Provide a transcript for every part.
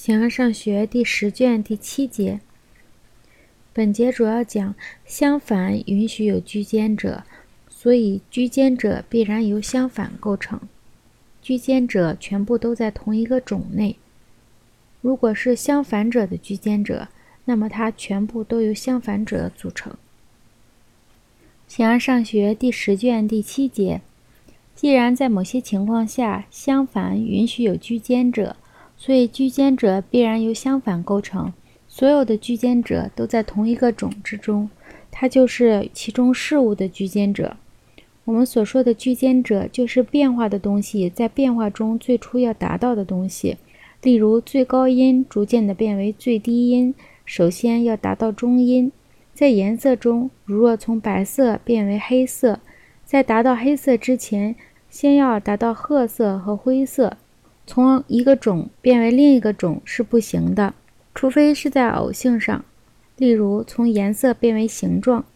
形而上学第十卷第七节。本节主要讲相反允许有居间者，所以居间者必然由相反构成。居间者全部都在同一个种内。如果是相反者的居间者，那么它全部都由相反者组成。形而上学第十卷第七节。既然在某些情况下相反允许有居间者，所以居间者必然由相反构成。所有的居间者都在同一个种之中，它就是其中事物的居间者。我们所说的居间者，就是变化的东西在变化中最初要达到的东西。例如，最高音逐渐的变为最低音，首先要达到中音。在颜色中，如若从白色变为黑色，在达到黑色之前，先要达到褐色和灰色。从一个种变为另一个种是不行的，除非是在偶性上，例如从颜色变为形状。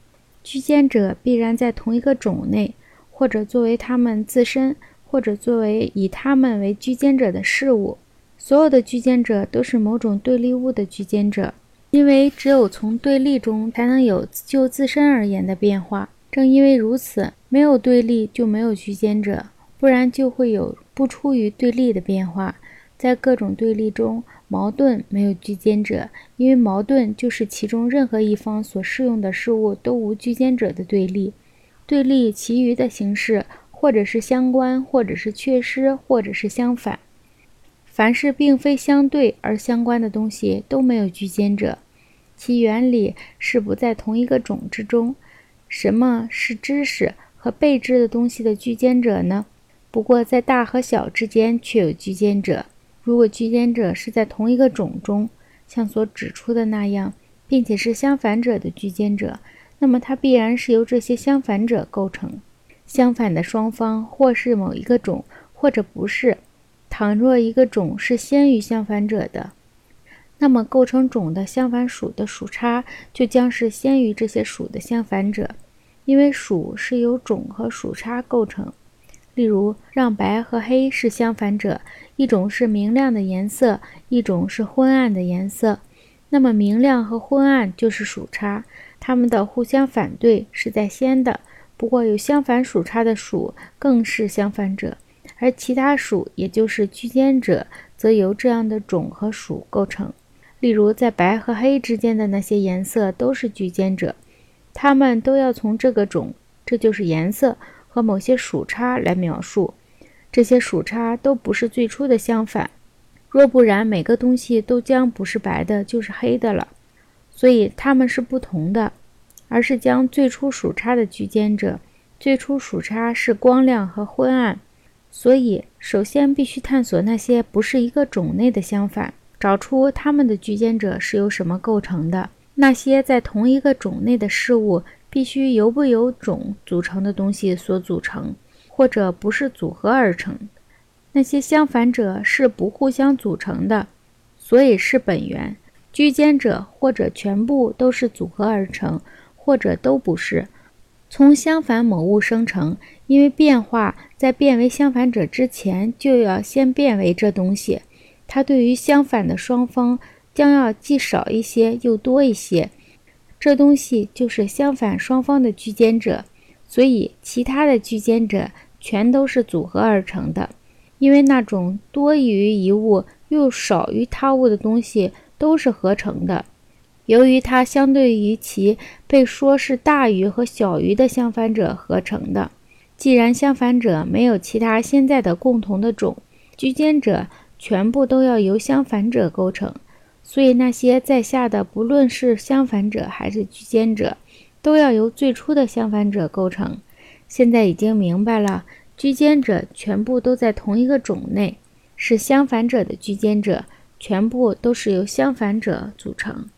居间者必然在同一个种内，或者作为他们自身，或者作为以他们为居间者的事物。所有的居间者都是某种对立物的居间者，因为只有从对立中才能有就自身而言的变化。正因为如此，没有对立就没有居间者。不然就会有不出于对立的变化，在各种对立中，矛盾没有居间者，因为矛盾就是其中任何一方所适用的事物都无居间者的对立。对立其余的形式，或者是相关，或者是缺失，或者是相反。凡是并非相对而相关的东西都没有居间者，其原理是不在同一个种之中。什么是知识和被知的东西的居间者呢？不过，在大和小之间却有居间者。如果居间者是在同一个种中，像所指出的那样，并且是相反者的居间者，那么它必然是由这些相反者构成。相反的双方或是某一个种，或者不是。倘若一个种是先于相反者的，那么构成种的相反属的属差就将是先于这些属的相反者，因为属是由种和属差构成。例如，让白和黑是相反者，一种是明亮的颜色，一种是昏暗的颜色。那么，明亮和昏暗就是属差，它们的互相反对是在先的。不过，有相反属差的属更是相反者，而其他属，也就是居间者，则由这样的种和属构成。例如，在白和黑之间的那些颜色都是居间者，它们都要从这个种，这就是颜色。和某些属差来描述，这些属差都不是最初的相反，若不然，每个东西都将不是白的，就是黑的了。所以它们是不同的，而是将最初属差的居间者。最初属差是光亮和昏暗，所以首先必须探索那些不是一个种类的相反，找出它们的居间者是由什么构成的。那些在同一个种内的事物。必须由不由种组成的东西所组成，或者不是组合而成。那些相反者是不互相组成的，所以是本源。居间者或者全部都是组合而成，或者都不是。从相反某物生成，因为变化在变为相反者之前，就要先变为这东西。它对于相反的双方，将要既少一些又多一些。这东西就是相反双方的居间者，所以其他的居间者全都是组合而成的。因为那种多于一物又少于他物的东西都是合成的。由于它相对于其被说是大于和小于的相反者合成的，既然相反者没有其他现在的共同的种，居间者全部都要由相反者构成。所以，那些在下的，不论是相反者还是居间者，都要由最初的相反者构成。现在已经明白了，居间者全部都在同一个种内，是相反者的居间者，全部都是由相反者组成。